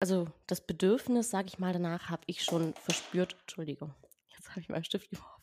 also das Bedürfnis, sage ich mal, danach habe ich schon verspürt. Entschuldigung, jetzt habe ich meinen Stift geworfen.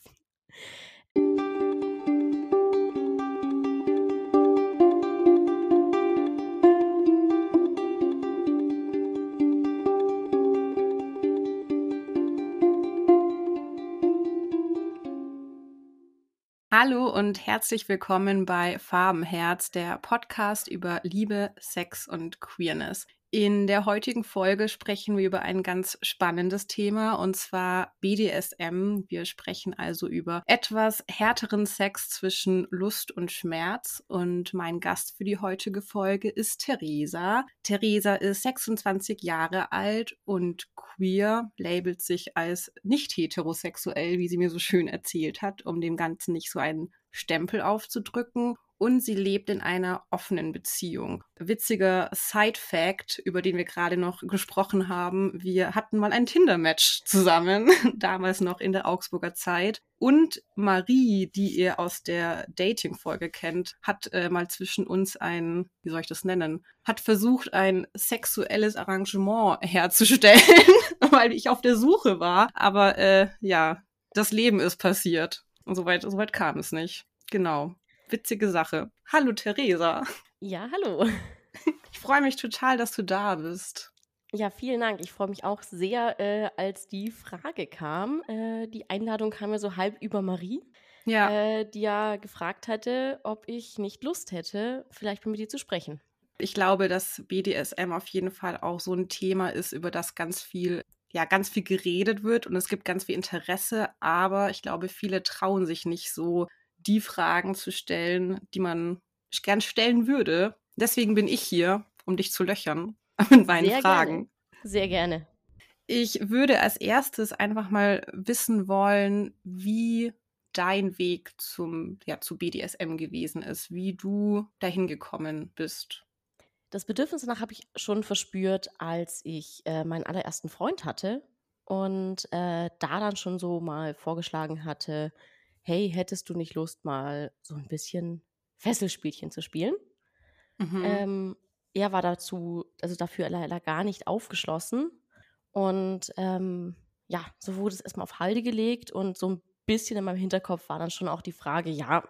Hallo und herzlich willkommen bei Farbenherz, der Podcast über Liebe, Sex und Queerness. In der heutigen Folge sprechen wir über ein ganz spannendes Thema und zwar BDSM. Wir sprechen also über etwas härteren Sex zwischen Lust und Schmerz und mein Gast für die heutige Folge ist Theresa. Theresa ist 26 Jahre alt und queer, labelt sich als nicht heterosexuell, wie sie mir so schön erzählt hat, um dem Ganzen nicht so einen Stempel aufzudrücken und sie lebt in einer offenen Beziehung. Witziger Side-Fact, über den wir gerade noch gesprochen haben. Wir hatten mal ein Tinder-Match zusammen, damals noch in der Augsburger Zeit. Und Marie, die ihr aus der Dating-Folge kennt, hat äh, mal zwischen uns ein, wie soll ich das nennen, hat versucht, ein sexuelles Arrangement herzustellen, weil ich auf der Suche war. Aber äh, ja, das Leben ist passiert. Und soweit, soweit kam es nicht. Genau witzige Sache. Hallo Theresa. Ja, hallo. Ich freue mich total, dass du da bist. Ja, vielen Dank. Ich freue mich auch sehr, äh, als die Frage kam. Äh, die Einladung kam ja so halb über Marie, ja. Äh, die ja gefragt hatte, ob ich nicht Lust hätte, vielleicht mit dir zu sprechen. Ich glaube, dass BDSM auf jeden Fall auch so ein Thema ist, über das ganz viel ja, ganz viel geredet wird und es gibt ganz viel Interesse, aber ich glaube, viele trauen sich nicht so die Fragen zu stellen, die man gern stellen würde. Deswegen bin ich hier, um dich zu löchern mit meinen Sehr Fragen. Gerne. Sehr gerne. Ich würde als erstes einfach mal wissen wollen, wie dein Weg zum, ja, zu BDSM gewesen ist, wie du dahin gekommen bist. Das Bedürfnis danach habe ich schon verspürt, als ich äh, meinen allerersten Freund hatte und äh, da dann schon so mal vorgeschlagen hatte, hey, hättest du nicht Lust, mal so ein bisschen Fesselspielchen zu spielen? Mhm. Ähm, er war dazu, also dafür leider gar nicht aufgeschlossen. Und ähm, ja, so wurde es erstmal auf Halde gelegt und so ein bisschen in meinem Hinterkopf war dann schon auch die Frage, ja,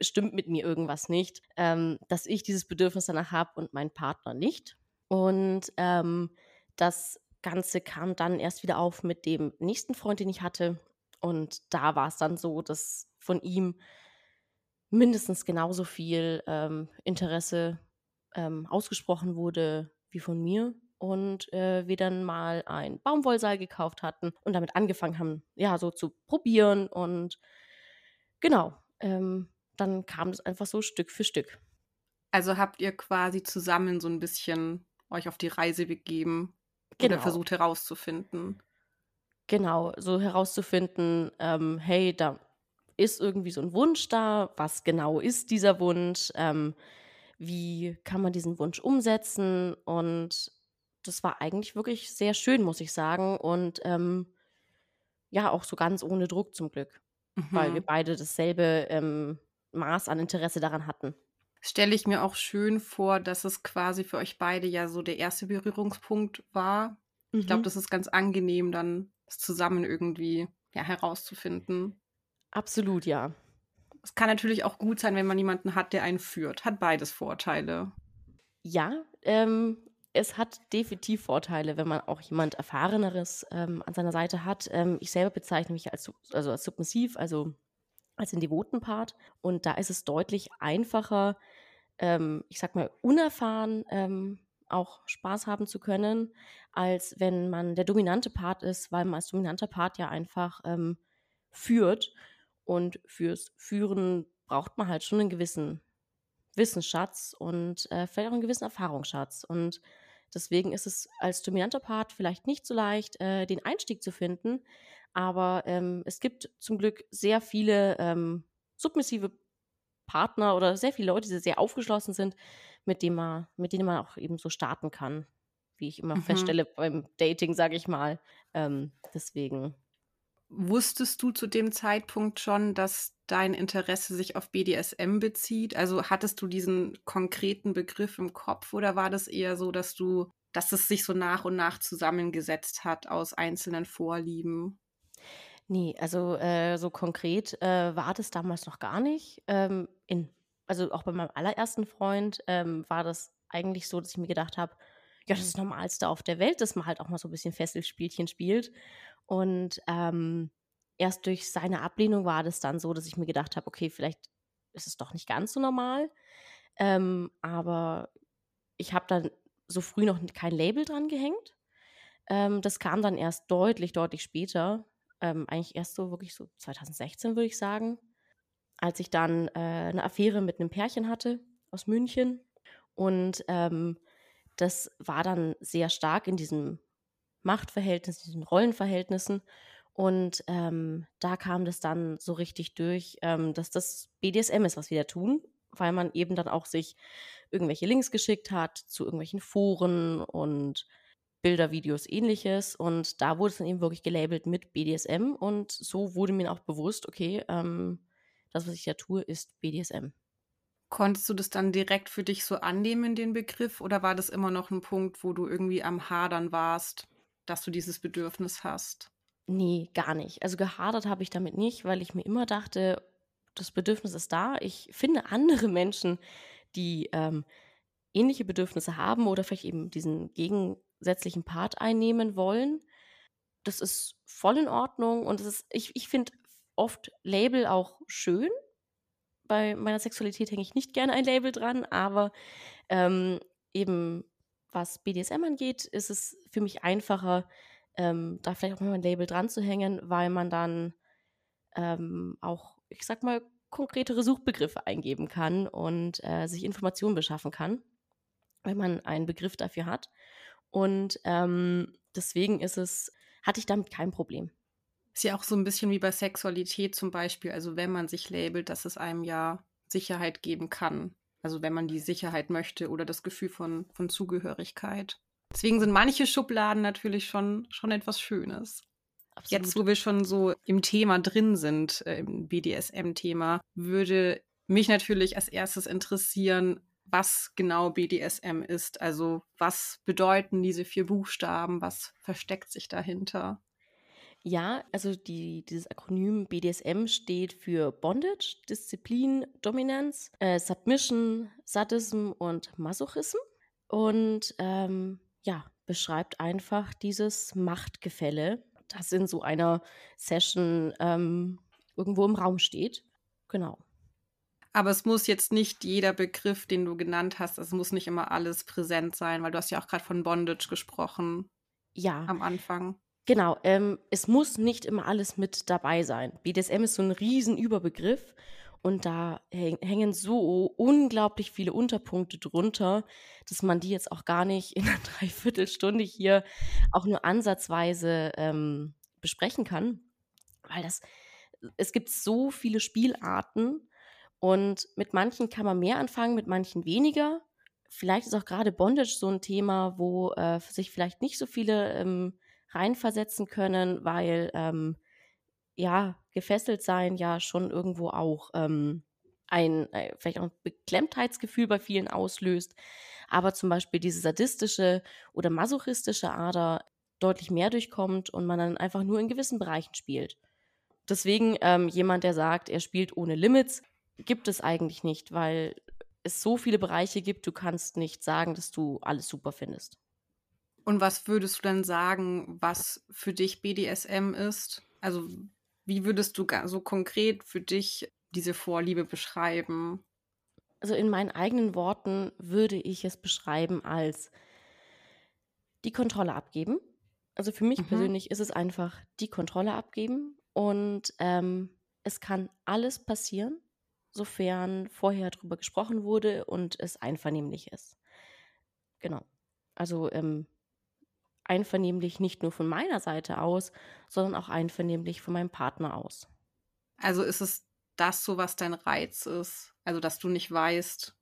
stimmt mit mir irgendwas nicht, ähm, dass ich dieses Bedürfnis danach habe und mein Partner nicht. Und ähm, das Ganze kam dann erst wieder auf mit dem nächsten Freund, den ich hatte. Und da war es dann so, dass von ihm mindestens genauso viel ähm, Interesse ähm, ausgesprochen wurde wie von mir. Und äh, wir dann mal ein Baumwollseil gekauft hatten und damit angefangen haben, ja, so zu probieren. Und genau, ähm, dann kam es einfach so Stück für Stück. Also habt ihr quasi zusammen so ein bisschen euch auf die Reise begeben genau. oder versucht herauszufinden. Genau, so herauszufinden, ähm, hey, da ist irgendwie so ein Wunsch da, was genau ist dieser Wunsch, ähm, wie kann man diesen Wunsch umsetzen und das war eigentlich wirklich sehr schön, muss ich sagen und ähm, ja, auch so ganz ohne Druck zum Glück, mhm. weil wir beide dasselbe ähm, Maß an Interesse daran hatten. Stelle ich mir auch schön vor, dass es quasi für euch beide ja so der erste Berührungspunkt war. Mhm. Ich glaube, das ist ganz angenehm, dann das zusammen irgendwie ja, herauszufinden. Absolut, ja. Es kann natürlich auch gut sein, wenn man jemanden hat, der einen führt. Hat beides Vorteile. Ja, ähm, es hat definitiv Vorteile, wenn man auch jemand Erfahreneres ähm, an seiner Seite hat. Ähm, ich selber bezeichne mich als, also als submissiv, also als den devoten Part. Und da ist es deutlich einfacher, ähm, ich sag mal, unerfahren ähm, auch Spaß haben zu können, als wenn man der dominante Part ist, weil man als dominanter Part ja einfach ähm, führt. Und fürs Führen braucht man halt schon einen gewissen Wissensschatz und äh, vielleicht auch einen gewissen Erfahrungsschatz. Und deswegen ist es als dominanter Part vielleicht nicht so leicht, äh, den Einstieg zu finden. Aber ähm, es gibt zum Glück sehr viele ähm, submissive Partner oder sehr viele Leute, die sehr aufgeschlossen sind, mit, dem man, mit denen man auch eben so starten kann, wie ich immer mhm. feststelle beim Dating, sage ich mal. Ähm, deswegen. Wusstest du zu dem Zeitpunkt schon, dass dein Interesse sich auf BDSM bezieht? Also hattest du diesen konkreten Begriff im Kopf oder war das eher so, dass du dass es sich so nach und nach zusammengesetzt hat aus einzelnen Vorlieben? Nee, also äh, so konkret äh, war das damals noch gar nicht. Ähm, in, also auch bei meinem allerersten Freund ähm, war das eigentlich so, dass ich mir gedacht habe, ja, das ist das Normalste auf der Welt, dass man halt auch mal so ein bisschen Fesselspielchen spielt. Und ähm, erst durch seine Ablehnung war das dann so, dass ich mir gedacht habe, okay, vielleicht ist es doch nicht ganz so normal. Ähm, aber ich habe dann so früh noch kein Label dran gehängt. Ähm, das kam dann erst deutlich, deutlich später. Ähm, eigentlich erst so wirklich so 2016, würde ich sagen. Als ich dann äh, eine Affäre mit einem Pärchen hatte aus München. Und ähm, das war dann sehr stark in diesem Machtverhältnis, diesen Rollenverhältnissen. Und ähm, da kam das dann so richtig durch, ähm, dass das BDSM ist, was wir da tun, weil man eben dann auch sich irgendwelche Links geschickt hat zu irgendwelchen Foren und Bilder, Videos, ähnliches. Und da wurde es dann eben wirklich gelabelt mit BDSM. Und so wurde mir auch bewusst, okay, ähm, das, was ich da tue, ist BDSM. Konntest du das dann direkt für dich so annehmen, den Begriff, oder war das immer noch ein Punkt, wo du irgendwie am Hadern warst, dass du dieses Bedürfnis hast? Nee, gar nicht. Also gehadert habe ich damit nicht, weil ich mir immer dachte, das Bedürfnis ist da. Ich finde andere Menschen, die ähm, ähnliche Bedürfnisse haben oder vielleicht eben diesen gegensätzlichen Part einnehmen wollen. Das ist voll in Ordnung und es ist, ich, ich finde oft Label auch schön, bei meiner Sexualität hänge ich nicht gerne ein Label dran, aber ähm, eben was BDSM angeht, ist es für mich einfacher, ähm, da vielleicht auch mal ein Label dran zu hängen, weil man dann ähm, auch, ich sag mal, konkretere Suchbegriffe eingeben kann und äh, sich Informationen beschaffen kann, wenn man einen Begriff dafür hat. Und ähm, deswegen ist es, hatte ich damit kein Problem. Ist ja auch so ein bisschen wie bei Sexualität zum Beispiel. Also wenn man sich labelt, dass es einem ja Sicherheit geben kann. Also wenn man die Sicherheit möchte oder das Gefühl von, von Zugehörigkeit. Deswegen sind manche Schubladen natürlich schon, schon etwas Schönes. Absolut. Jetzt, wo wir schon so im Thema drin sind, äh, im BDSM-Thema, würde mich natürlich als erstes interessieren, was genau BDSM ist. Also was bedeuten diese vier Buchstaben? Was versteckt sich dahinter? Ja, also die, dieses Akronym BDSM steht für Bondage, Disziplin, Dominanz, äh, Submission, Sadism und Masochism. Und ähm, ja, beschreibt einfach dieses Machtgefälle, das in so einer Session ähm, irgendwo im Raum steht. Genau. Aber es muss jetzt nicht jeder Begriff, den du genannt hast, es muss nicht immer alles präsent sein, weil du hast ja auch gerade von Bondage gesprochen. Ja. Am Anfang. Genau, ähm, es muss nicht immer alles mit dabei sein. BDSM ist so ein riesen Überbegriff und da hängen so unglaublich viele Unterpunkte drunter, dass man die jetzt auch gar nicht in einer Dreiviertelstunde hier auch nur ansatzweise ähm, besprechen kann. Weil das, es gibt so viele Spielarten und mit manchen kann man mehr anfangen, mit manchen weniger. Vielleicht ist auch gerade Bondage so ein Thema, wo äh, sich vielleicht nicht so viele ähm, reinversetzen können, weil ähm, ja, gefesselt sein ja schon irgendwo auch ähm, ein, äh, vielleicht auch ein Beklemmtheitsgefühl bei vielen auslöst, aber zum Beispiel diese sadistische oder masochistische Ader deutlich mehr durchkommt und man dann einfach nur in gewissen Bereichen spielt. Deswegen ähm, jemand, der sagt, er spielt ohne Limits, gibt es eigentlich nicht, weil es so viele Bereiche gibt, du kannst nicht sagen, dass du alles super findest. Und was würdest du dann sagen, was für dich BDSM ist? Also wie würdest du so konkret für dich diese Vorliebe beschreiben? Also in meinen eigenen Worten würde ich es beschreiben als die Kontrolle abgeben. Also für mich mhm. persönlich ist es einfach die Kontrolle abgeben und ähm, es kann alles passieren, sofern vorher darüber gesprochen wurde und es einvernehmlich ist. Genau. Also ähm, einvernehmlich nicht nur von meiner Seite aus, sondern auch einvernehmlich von meinem Partner aus. Also ist es das so, was dein Reiz ist? Also, dass du nicht weißt,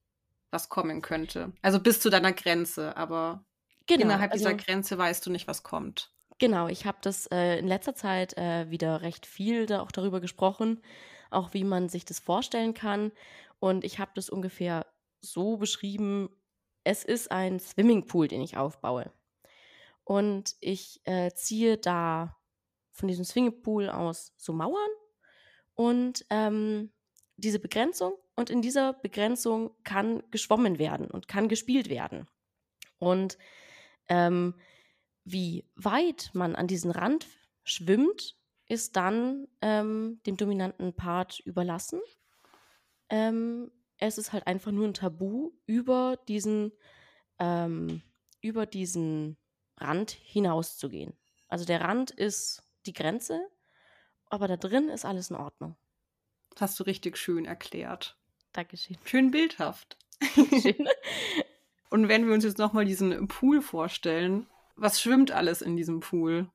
was kommen könnte. Also bis zu deiner Grenze, aber genau, innerhalb also, dieser Grenze weißt du nicht, was kommt. Genau, ich habe das äh, in letzter Zeit äh, wieder recht viel da auch darüber gesprochen, auch wie man sich das vorstellen kann. Und ich habe das ungefähr so beschrieben, es ist ein Swimmingpool, den ich aufbaue. Und ich äh, ziehe da von diesem Swingepool aus so Mauern und ähm, diese Begrenzung und in dieser Begrenzung kann geschwommen werden und kann gespielt werden. Und ähm, wie weit man an diesen Rand schwimmt, ist dann ähm, dem dominanten Part überlassen. Ähm, es ist halt einfach nur ein Tabu, über diesen, ähm, über diesen Rand hinauszugehen. Also der Rand ist die Grenze, aber da drin ist alles in Ordnung. Hast du richtig schön erklärt. Dankeschön. Schön bildhaft. Schön. Und wenn wir uns jetzt nochmal diesen Pool vorstellen, was schwimmt alles in diesem Pool?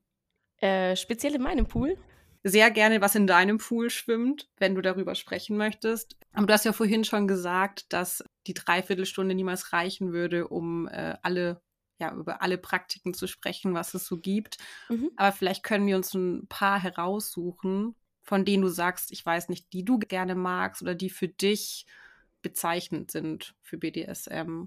äh, speziell in meinem Pool. Sehr gerne, was in deinem Pool schwimmt, wenn du darüber sprechen möchtest. Aber du hast ja vorhin schon gesagt, dass die Dreiviertelstunde niemals reichen würde, um äh, alle ja, über alle Praktiken zu sprechen, was es so gibt. Mhm. Aber vielleicht können wir uns ein paar heraussuchen, von denen du sagst, ich weiß nicht, die du gerne magst oder die für dich bezeichnend sind für BDSM.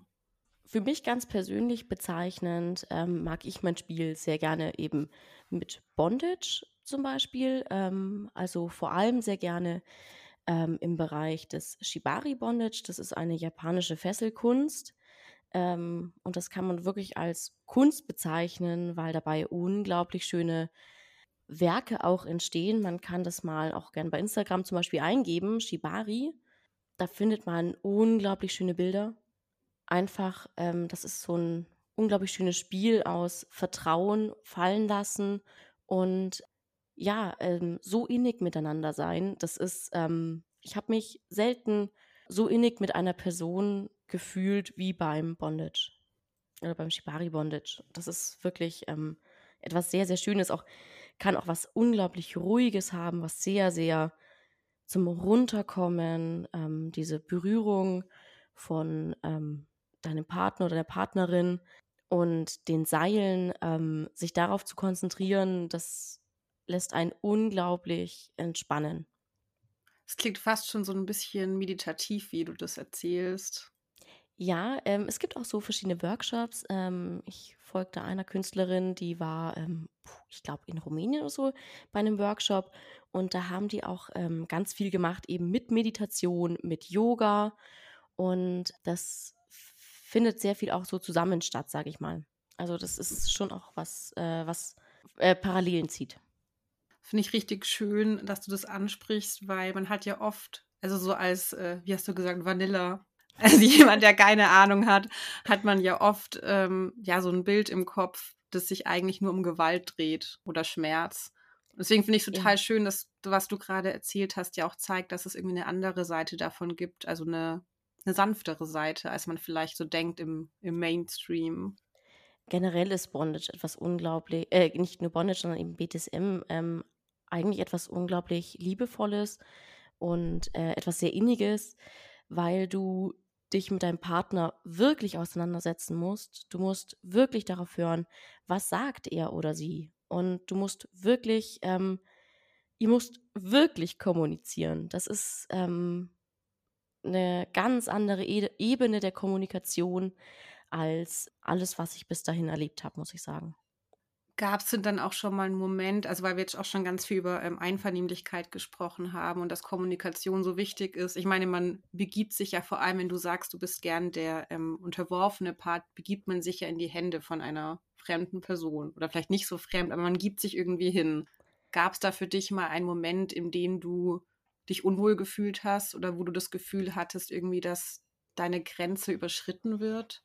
Für mich ganz persönlich bezeichnend ähm, mag ich mein Spiel sehr gerne eben mit Bondage zum Beispiel. Ähm, also vor allem sehr gerne ähm, im Bereich des Shibari Bondage. Das ist eine japanische Fesselkunst. Ähm, und das kann man wirklich als Kunst bezeichnen, weil dabei unglaublich schöne Werke auch entstehen. Man kann das mal auch gerne bei Instagram zum Beispiel eingeben, Shibari. Da findet man unglaublich schöne Bilder. Einfach, ähm, das ist so ein unglaublich schönes Spiel aus Vertrauen, fallen lassen und ja, ähm, so innig miteinander sein. Das ist, ähm, ich habe mich selten so innig mit einer Person gefühlt wie beim Bondage oder beim Shibari Bondage. Das ist wirklich ähm, etwas sehr, sehr Schönes. Auch kann auch was unglaublich Ruhiges haben, was sehr, sehr zum Runterkommen, ähm, diese Berührung von ähm, deinem Partner oder der Partnerin und den Seilen, ähm, sich darauf zu konzentrieren, das lässt einen unglaublich entspannen. Es klingt fast schon so ein bisschen meditativ, wie du das erzählst. Ja, ähm, es gibt auch so verschiedene Workshops. Ähm, ich folgte einer Künstlerin, die war, ähm, ich glaube, in Rumänien oder so bei einem Workshop. Und da haben die auch ähm, ganz viel gemacht, eben mit Meditation, mit Yoga. Und das findet sehr viel auch so zusammen statt, sage ich mal. Also das ist schon auch was, äh, was äh, Parallelen zieht. Finde ich richtig schön, dass du das ansprichst, weil man hat ja oft, also so als, äh, wie hast du gesagt, Vanilla, also jemand, der keine Ahnung hat, hat man ja oft ähm, ja so ein Bild im Kopf, das sich eigentlich nur um Gewalt dreht oder Schmerz. Deswegen finde ich es total ja. schön, dass was du gerade erzählt hast, ja auch zeigt, dass es irgendwie eine andere Seite davon gibt, also eine eine sanftere Seite, als man vielleicht so denkt im, im Mainstream. Generell ist Bondage etwas unglaublich, äh, nicht nur Bondage, sondern eben BDSM, ähm, eigentlich etwas unglaublich Liebevolles und äh, etwas sehr Inniges, weil du dich mit deinem Partner wirklich auseinandersetzen musst. Du musst wirklich darauf hören, was sagt er oder sie. Und du musst wirklich, ähm, ihr musst wirklich kommunizieren. Das ist ähm, eine ganz andere e Ebene der Kommunikation als alles, was ich bis dahin erlebt habe, muss ich sagen. Gab es denn dann auch schon mal einen Moment, also weil wir jetzt auch schon ganz viel über ähm, Einvernehmlichkeit gesprochen haben und dass Kommunikation so wichtig ist. Ich meine, man begibt sich ja vor allem, wenn du sagst, du bist gern der ähm, unterworfene Part, begibt man sich ja in die Hände von einer fremden Person. Oder vielleicht nicht so fremd, aber man gibt sich irgendwie hin. Gab es da für dich mal einen Moment, in dem du dich unwohl gefühlt hast oder wo du das Gefühl hattest, irgendwie, dass deine Grenze überschritten wird?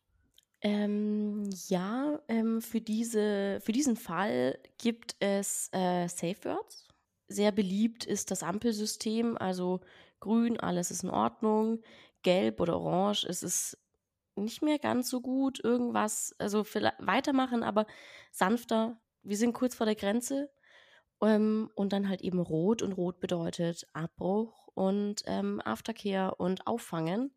Ähm, ja, ähm, für, diese, für diesen Fall gibt es äh, Safe Words. Sehr beliebt ist das Ampelsystem, also grün, alles ist in Ordnung, gelb oder orange, es ist nicht mehr ganz so gut, irgendwas, also weitermachen, aber sanfter. Wir sind kurz vor der Grenze ähm, und dann halt eben rot und rot bedeutet Abbruch und ähm, Aftercare und Auffangen.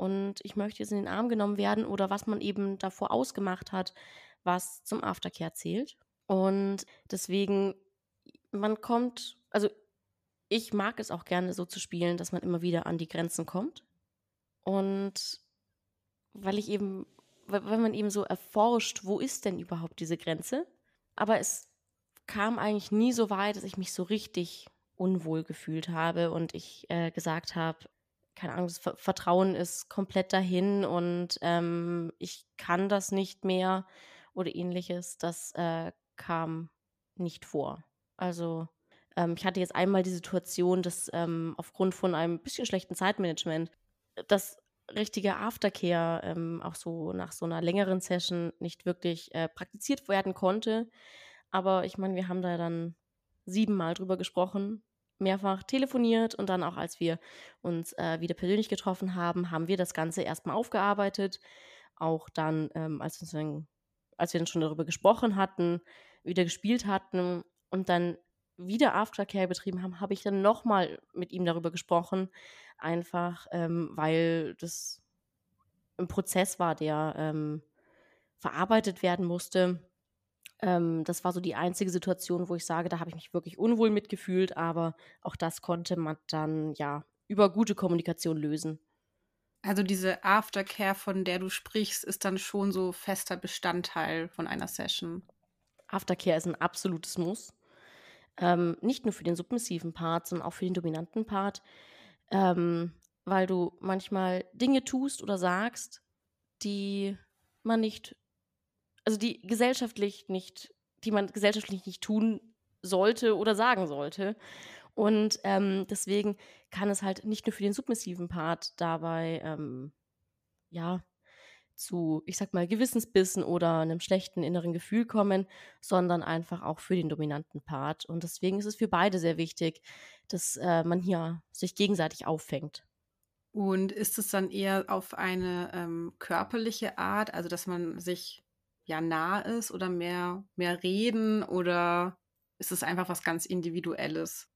Und ich möchte jetzt in den Arm genommen werden oder was man eben davor ausgemacht hat, was zum Aftercare zählt. Und deswegen, man kommt, also ich mag es auch gerne so zu spielen, dass man immer wieder an die Grenzen kommt. Und weil ich eben wenn man eben so erforscht, wo ist denn überhaupt diese Grenze? Aber es kam eigentlich nie so weit, dass ich mich so richtig unwohl gefühlt habe und ich äh, gesagt habe, keine Ahnung, das Vertrauen ist komplett dahin und ähm, ich kann das nicht mehr oder ähnliches. Das äh, kam nicht vor. Also ähm, ich hatte jetzt einmal die Situation, dass ähm, aufgrund von einem bisschen schlechten Zeitmanagement das richtige Aftercare ähm, auch so nach so einer längeren Session nicht wirklich äh, praktiziert werden konnte. Aber ich meine, wir haben da dann siebenmal drüber gesprochen, mehrfach telefoniert und dann auch, als wir uns äh, wieder persönlich getroffen haben, haben wir das Ganze erstmal aufgearbeitet. Auch dann, ähm, als, dann, als wir dann schon darüber gesprochen hatten, wieder gespielt hatten und dann wieder Aftercare betrieben haben, habe ich dann nochmal mit ihm darüber gesprochen, einfach ähm, weil das ein Prozess war, der ähm, verarbeitet werden musste. Ähm, das war so die einzige Situation, wo ich sage, da habe ich mich wirklich unwohl mitgefühlt, aber auch das konnte man dann ja über gute Kommunikation lösen. Also diese Aftercare, von der du sprichst, ist dann schon so fester Bestandteil von einer Session. Aftercare ist ein absolutes Muss. Ähm, nicht nur für den submissiven Part, sondern auch für den dominanten Part. Ähm, weil du manchmal Dinge tust oder sagst, die man nicht, also die gesellschaftlich nicht, die man gesellschaftlich nicht tun sollte oder sagen sollte. Und ähm, deswegen kann es halt nicht nur für den submissiven Part dabei, ähm, ja, zu, ich sag mal, Gewissensbissen oder einem schlechten inneren Gefühl kommen, sondern einfach auch für den dominanten Part. Und deswegen ist es für beide sehr wichtig, dass äh, man hier sich gegenseitig auffängt. Und ist es dann eher auf eine ähm, körperliche Art, also dass man sich ja nah ist oder mehr, mehr reden oder ist es einfach was ganz Individuelles?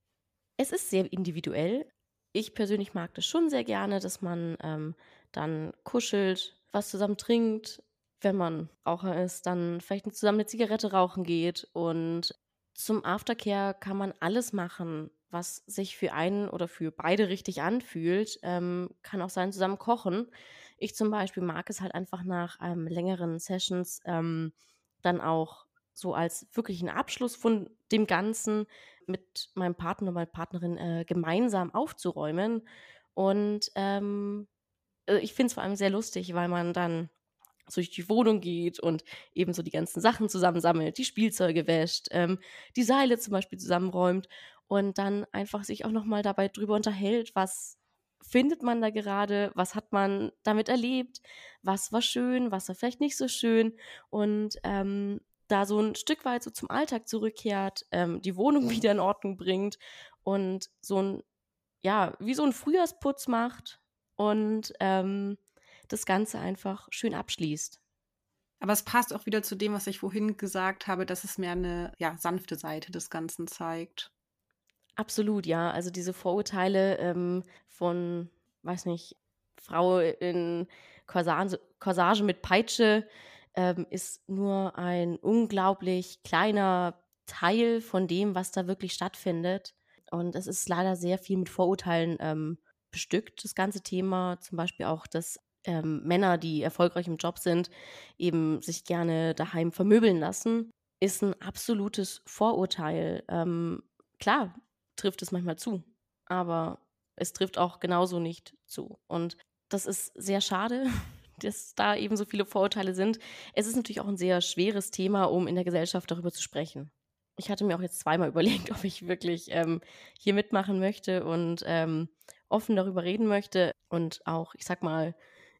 Es ist sehr individuell. Ich persönlich mag das schon sehr gerne, dass man ähm, dann kuschelt, was zusammen trinkt, wenn man Raucher ist, dann vielleicht zusammen eine Zigarette rauchen geht. Und zum Aftercare kann man alles machen, was sich für einen oder für beide richtig anfühlt. Ähm, kann auch sein, zusammen kochen. Ich zum Beispiel mag es halt einfach nach ähm, längeren Sessions ähm, dann auch so als wirklichen Abschluss von dem Ganzen mit meinem Partner oder meiner Partnerin äh, gemeinsam aufzuräumen. Und ähm, äh, ich finde es vor allem sehr lustig, weil man dann durch die Wohnung geht und eben so die ganzen Sachen zusammensammelt, die Spielzeuge wäscht, ähm, die Seile zum Beispiel zusammenräumt und dann einfach sich auch nochmal dabei drüber unterhält, was findet man da gerade, was hat man damit erlebt, was war schön, was war vielleicht nicht so schön und ähm, da so ein Stück weit so zum Alltag zurückkehrt, ähm, die Wohnung wieder in Ordnung bringt und so ein, ja, wie so ein Frühjahrsputz macht und ähm, das Ganze einfach schön abschließt. Aber es passt auch wieder zu dem, was ich vorhin gesagt habe, dass es mehr eine ja, sanfte Seite des Ganzen zeigt. Absolut, ja. Also diese Vorurteile ähm, von, weiß nicht, Frau in Corsage, Corsage mit Peitsche ähm, ist nur ein unglaublich kleiner Teil von dem, was da wirklich stattfindet. Und es ist leider sehr viel mit Vorurteilen ähm, bestückt, das ganze Thema. Zum Beispiel auch, dass ähm, Männer, die erfolgreich im Job sind, eben sich gerne daheim vermöbeln lassen, ist ein absolutes Vorurteil. Ähm, klar, trifft es manchmal zu, aber es trifft auch genauso nicht zu. Und das ist sehr schade, dass da eben so viele Vorurteile sind. Es ist natürlich auch ein sehr schweres Thema, um in der Gesellschaft darüber zu sprechen. Ich hatte mir auch jetzt zweimal überlegt, ob ich wirklich ähm, hier mitmachen möchte und ähm, offen darüber reden möchte und auch, ich sag mal,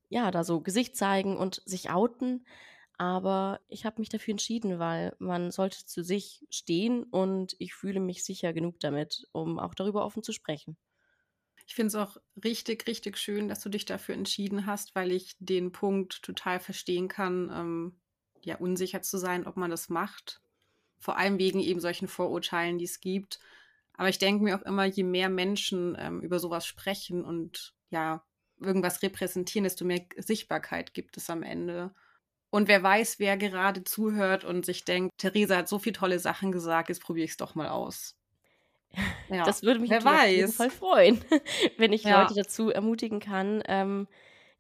ja, da so Gesicht zeigen und sich outen. Aber ich habe mich dafür entschieden, weil man sollte zu sich stehen und ich fühle mich sicher genug damit, um auch darüber offen zu sprechen. Ich finde es auch richtig, richtig schön, dass du dich dafür entschieden hast, weil ich den Punkt total verstehen kann, ähm, ja, unsicher zu sein, ob man das macht. Vor allem wegen eben solchen Vorurteilen, die es gibt. Aber ich denke mir auch immer, je mehr Menschen ähm, über sowas sprechen und ja, irgendwas repräsentieren, desto mehr Sichtbarkeit gibt es am Ende. Und wer weiß, wer gerade zuhört und sich denkt, Theresa hat so viele tolle Sachen gesagt, jetzt probiere ich es doch mal aus. Ja. Das würde mich wer auf jeden Fall freuen, wenn ich ja. Leute dazu ermutigen kann, ähm,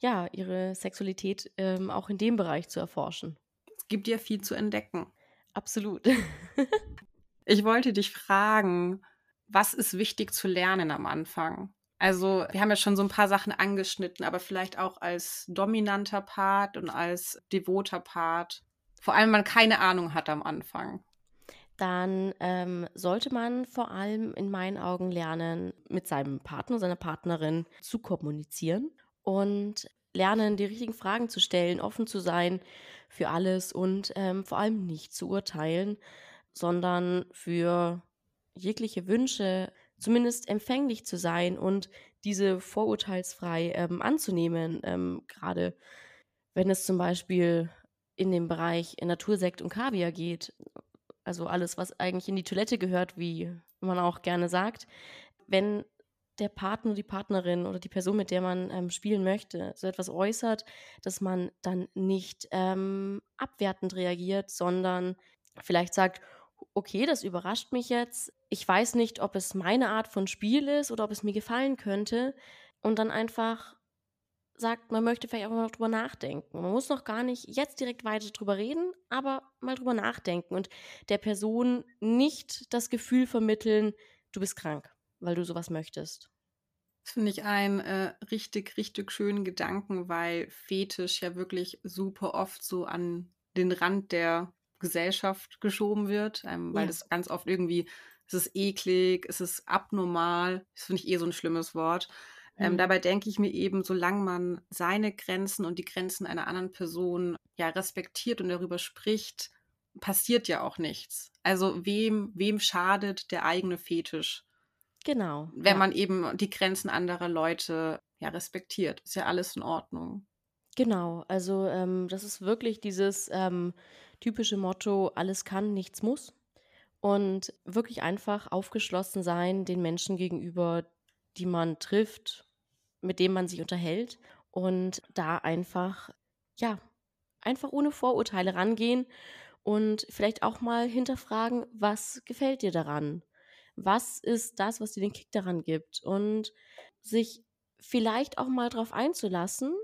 ja, ihre Sexualität ähm, auch in dem Bereich zu erforschen. Es gibt ja viel zu entdecken. Absolut. ich wollte dich fragen, was ist wichtig zu lernen am Anfang? Also, wir haben ja schon so ein paar Sachen angeschnitten, aber vielleicht auch als dominanter Part und als devoter Part. Vor allem, wenn man keine Ahnung hat am Anfang. Dann ähm, sollte man vor allem in meinen Augen lernen, mit seinem Partner, seiner Partnerin zu kommunizieren und lernen, die richtigen Fragen zu stellen, offen zu sein für alles und ähm, vor allem nicht zu urteilen, sondern für jegliche Wünsche zumindest empfänglich zu sein und diese vorurteilsfrei ähm, anzunehmen. Ähm, Gerade wenn es zum Beispiel in dem Bereich Natursekt und Kaviar geht, also alles, was eigentlich in die Toilette gehört, wie man auch gerne sagt, wenn der Partner, die Partnerin oder die Person, mit der man ähm, spielen möchte, so etwas äußert, dass man dann nicht ähm, abwertend reagiert, sondern vielleicht sagt, okay, das überrascht mich jetzt. Ich weiß nicht, ob es meine Art von Spiel ist oder ob es mir gefallen könnte. Und dann einfach sagt, man möchte vielleicht auch mal drüber nachdenken. Man muss noch gar nicht jetzt direkt weiter drüber reden, aber mal drüber nachdenken und der Person nicht das Gefühl vermitteln, du bist krank, weil du sowas möchtest. Das finde ich einen äh, richtig, richtig schönen Gedanken, weil Fetisch ja wirklich super oft so an den Rand der Gesellschaft geschoben wird, ähm, weil ja. das ganz oft irgendwie, es ist eklig, es ist abnormal, das finde ich eh so ein schlimmes Wort. Ähm, mhm. dabei denke ich mir eben, solange man seine Grenzen und die Grenzen einer anderen Person ja respektiert und darüber spricht, passiert ja auch nichts. Also wem, wem schadet der eigene Fetisch? Genau. Wenn ja. man eben die Grenzen anderer Leute ja respektiert. Ist ja alles in Ordnung. Genau, also ähm, das ist wirklich dieses ähm, typische Motto, alles kann, nichts muss. Und wirklich einfach aufgeschlossen sein den Menschen gegenüber, die man trifft, mit denen man sich unterhält. Und da einfach, ja, einfach ohne Vorurteile rangehen und vielleicht auch mal hinterfragen, was gefällt dir daran? Was ist das, was dir den Kick daran gibt? Und sich vielleicht auch mal drauf einzulassen,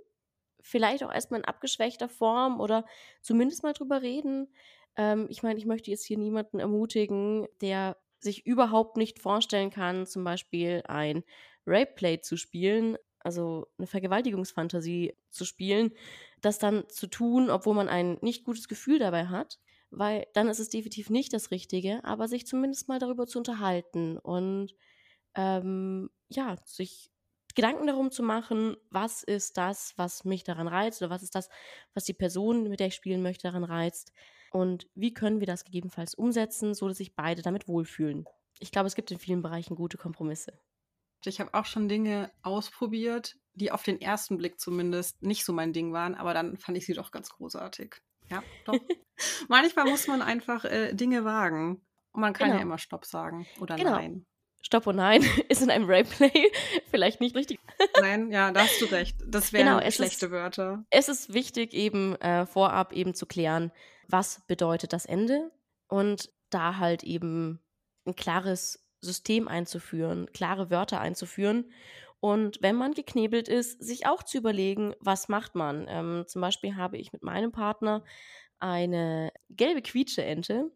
vielleicht auch erstmal in abgeschwächter Form oder zumindest mal drüber reden. Ähm, ich meine, ich möchte jetzt hier niemanden ermutigen, der sich überhaupt nicht vorstellen kann, zum Beispiel ein Rape-Play zu spielen, also eine Vergewaltigungsfantasie zu spielen, das dann zu tun, obwohl man ein nicht gutes Gefühl dabei hat, weil dann ist es definitiv nicht das Richtige, aber sich zumindest mal darüber zu unterhalten und ähm, ja, sich Gedanken darum zu machen, was ist das, was mich daran reizt oder was ist das, was die Person, mit der ich spielen möchte, daran reizt und wie können wir das gegebenenfalls umsetzen, so dass sich beide damit wohlfühlen. Ich glaube, es gibt in vielen Bereichen gute Kompromisse. Ich habe auch schon Dinge ausprobiert, die auf den ersten Blick zumindest nicht so mein Ding waren, aber dann fand ich sie doch ganz großartig. Ja, doch. Manchmal muss man einfach äh, Dinge wagen. Und man kann genau. ja immer Stopp sagen oder genau. Nein. Stopp und Nein ist in einem Rayplay vielleicht nicht richtig. Nein, ja, da hast du recht. Das wären genau, schlechte ist, Wörter. Es ist wichtig, eben äh, vorab eben zu klären, was bedeutet das Ende und da halt eben ein klares System einzuführen, klare Wörter einzuführen. Und wenn man geknebelt ist, sich auch zu überlegen, was macht man. Ähm, zum Beispiel habe ich mit meinem Partner eine gelbe Quietscheente,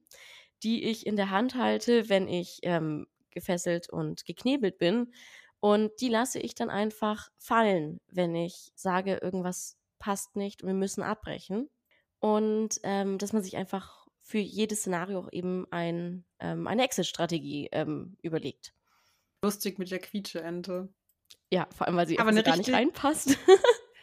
die ich in der Hand halte, wenn ich ähm, gefesselt und geknebelt bin. Und die lasse ich dann einfach fallen, wenn ich sage, irgendwas passt nicht und wir müssen abbrechen. Und ähm, dass man sich einfach für jedes Szenario auch eben ein, ähm, eine Exit-Strategie ähm, überlegt. Lustig mit der Quietscheente. Ja, vor allem, weil sie aber gar richtig... nicht reinpasst.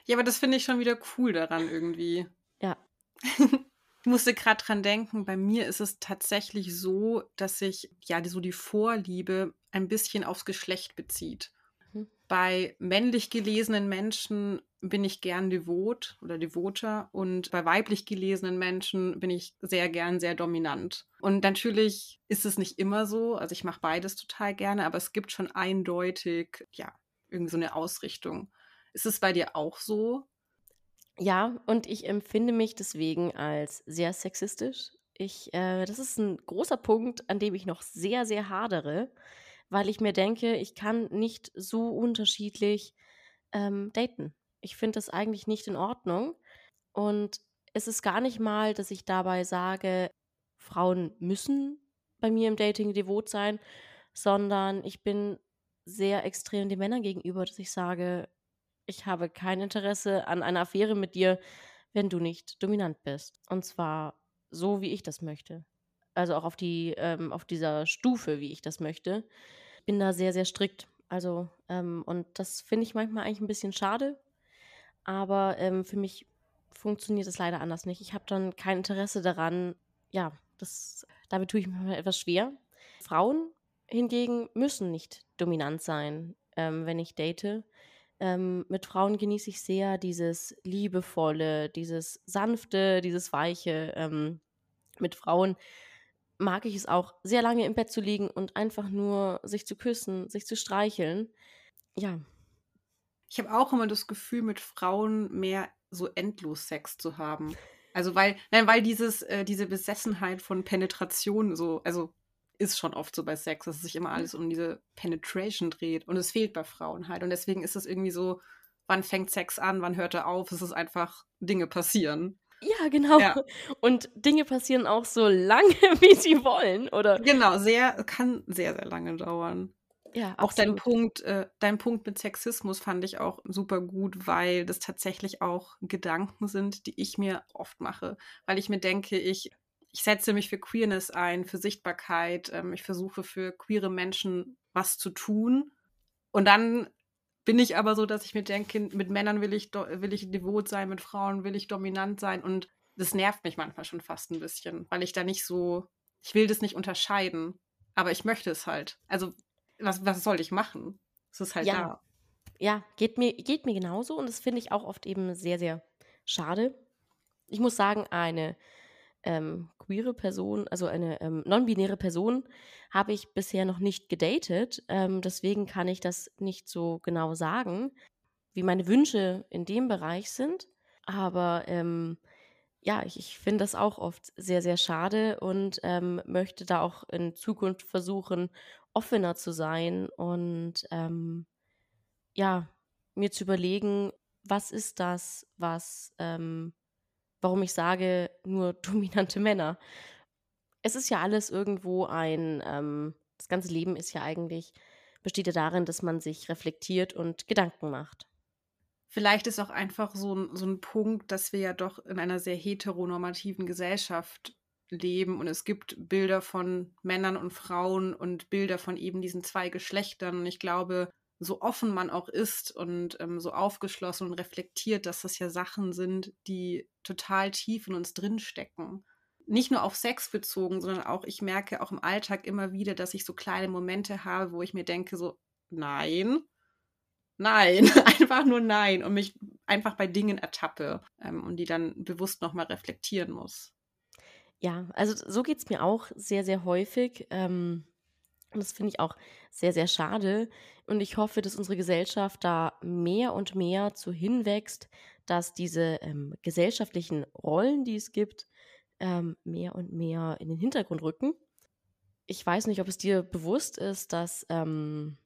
ja, aber das finde ich schon wieder cool daran irgendwie. Ja. Ich musste gerade dran denken, bei mir ist es tatsächlich so, dass sich ja so die Vorliebe ein bisschen aufs Geschlecht bezieht. Mhm. Bei männlich gelesenen Menschen bin ich gern devot oder devoter und bei weiblich gelesenen Menschen bin ich sehr gern sehr dominant. Und natürlich ist es nicht immer so, also ich mache beides total gerne, aber es gibt schon eindeutig, ja, irgendwie so eine Ausrichtung. Ist es bei dir auch so? Ja, und ich empfinde mich deswegen als sehr sexistisch. Ich, äh, das ist ein großer Punkt, an dem ich noch sehr, sehr hadere, weil ich mir denke, ich kann nicht so unterschiedlich ähm, daten. Ich finde das eigentlich nicht in Ordnung. Und es ist gar nicht mal, dass ich dabei sage, Frauen müssen bei mir im Dating devot sein, sondern ich bin sehr extrem den Männern gegenüber, dass ich sage, ich habe kein Interesse an einer Affäre mit dir, wenn du nicht dominant bist. Und zwar so, wie ich das möchte. Also auch auf, die, ähm, auf dieser Stufe, wie ich das möchte. Bin da sehr, sehr strikt. Also, ähm, und das finde ich manchmal eigentlich ein bisschen schade. Aber ähm, für mich funktioniert es leider anders nicht. Ich habe dann kein Interesse daran. Ja, das, damit tue ich mir etwas schwer. Frauen hingegen müssen nicht dominant sein, ähm, wenn ich date. Ähm, mit Frauen genieße ich sehr dieses Liebevolle, dieses Sanfte, dieses Weiche. Ähm, mit Frauen mag ich es auch, sehr lange im Bett zu liegen und einfach nur sich zu küssen, sich zu streicheln. Ja. Ich habe auch immer das Gefühl, mit Frauen mehr so endlos Sex zu haben. Also weil, nein, weil dieses, äh, diese Besessenheit von Penetration so, also ist schon oft so bei Sex, dass sich immer alles um diese Penetration dreht. Und es fehlt bei Frauen halt. Und deswegen ist es irgendwie so, wann fängt Sex an, wann hört er auf? Es ist einfach, Dinge passieren. Ja, genau. Ja. Und Dinge passieren auch so lange, wie sie wollen, oder? Genau, sehr, kann sehr, sehr lange dauern. Ja, auch dein Punkt, äh, dein Punkt mit Sexismus fand ich auch super gut, weil das tatsächlich auch Gedanken sind, die ich mir oft mache, weil ich mir denke, ich ich setze mich für Queerness ein, für Sichtbarkeit. Ähm, ich versuche für queere Menschen was zu tun. Und dann bin ich aber so, dass ich mir denke, mit Männern will ich, will ich devot sein, mit Frauen will ich dominant sein. Und das nervt mich manchmal schon fast ein bisschen, weil ich da nicht so, ich will das nicht unterscheiden, aber ich möchte es halt. Also, was, was soll ich machen? Es ist halt ja. da. Ja, geht mir, geht mir genauso und das finde ich auch oft eben sehr, sehr schade. Ich muss sagen, eine ähm, queere Person, also eine ähm, non-binäre Person, habe ich bisher noch nicht gedatet. Ähm, deswegen kann ich das nicht so genau sagen, wie meine Wünsche in dem Bereich sind. Aber ähm, ja, ich, ich finde das auch oft sehr, sehr schade und ähm, möchte da auch in Zukunft versuchen, offener zu sein und ähm, ja, mir zu überlegen, was ist das, was ähm, warum ich sage, nur dominante Männer. Es ist ja alles irgendwo ein, ähm, das ganze Leben ist ja eigentlich, besteht ja darin, dass man sich reflektiert und Gedanken macht. Vielleicht ist auch einfach so ein, so ein Punkt, dass wir ja doch in einer sehr heteronormativen Gesellschaft leben und es gibt Bilder von Männern und Frauen und Bilder von eben diesen zwei Geschlechtern. Und ich glaube, so offen man auch ist und ähm, so aufgeschlossen und reflektiert, dass das ja Sachen sind, die total tief in uns drinstecken. Nicht nur auf Sex bezogen, sondern auch, ich merke auch im Alltag immer wieder, dass ich so kleine Momente habe, wo ich mir denke, so, nein, nein, einfach nur nein und mich einfach bei Dingen ertappe ähm, und die dann bewusst nochmal reflektieren muss. Ja, also so geht es mir auch sehr, sehr häufig. Ähm und das finde ich auch sehr, sehr schade. Und ich hoffe, dass unsere Gesellschaft da mehr und mehr zu hinwächst, dass diese ähm, gesellschaftlichen Rollen, die es gibt, ähm, mehr und mehr in den Hintergrund rücken. Ich weiß nicht, ob es dir bewusst ist, dass, ähm,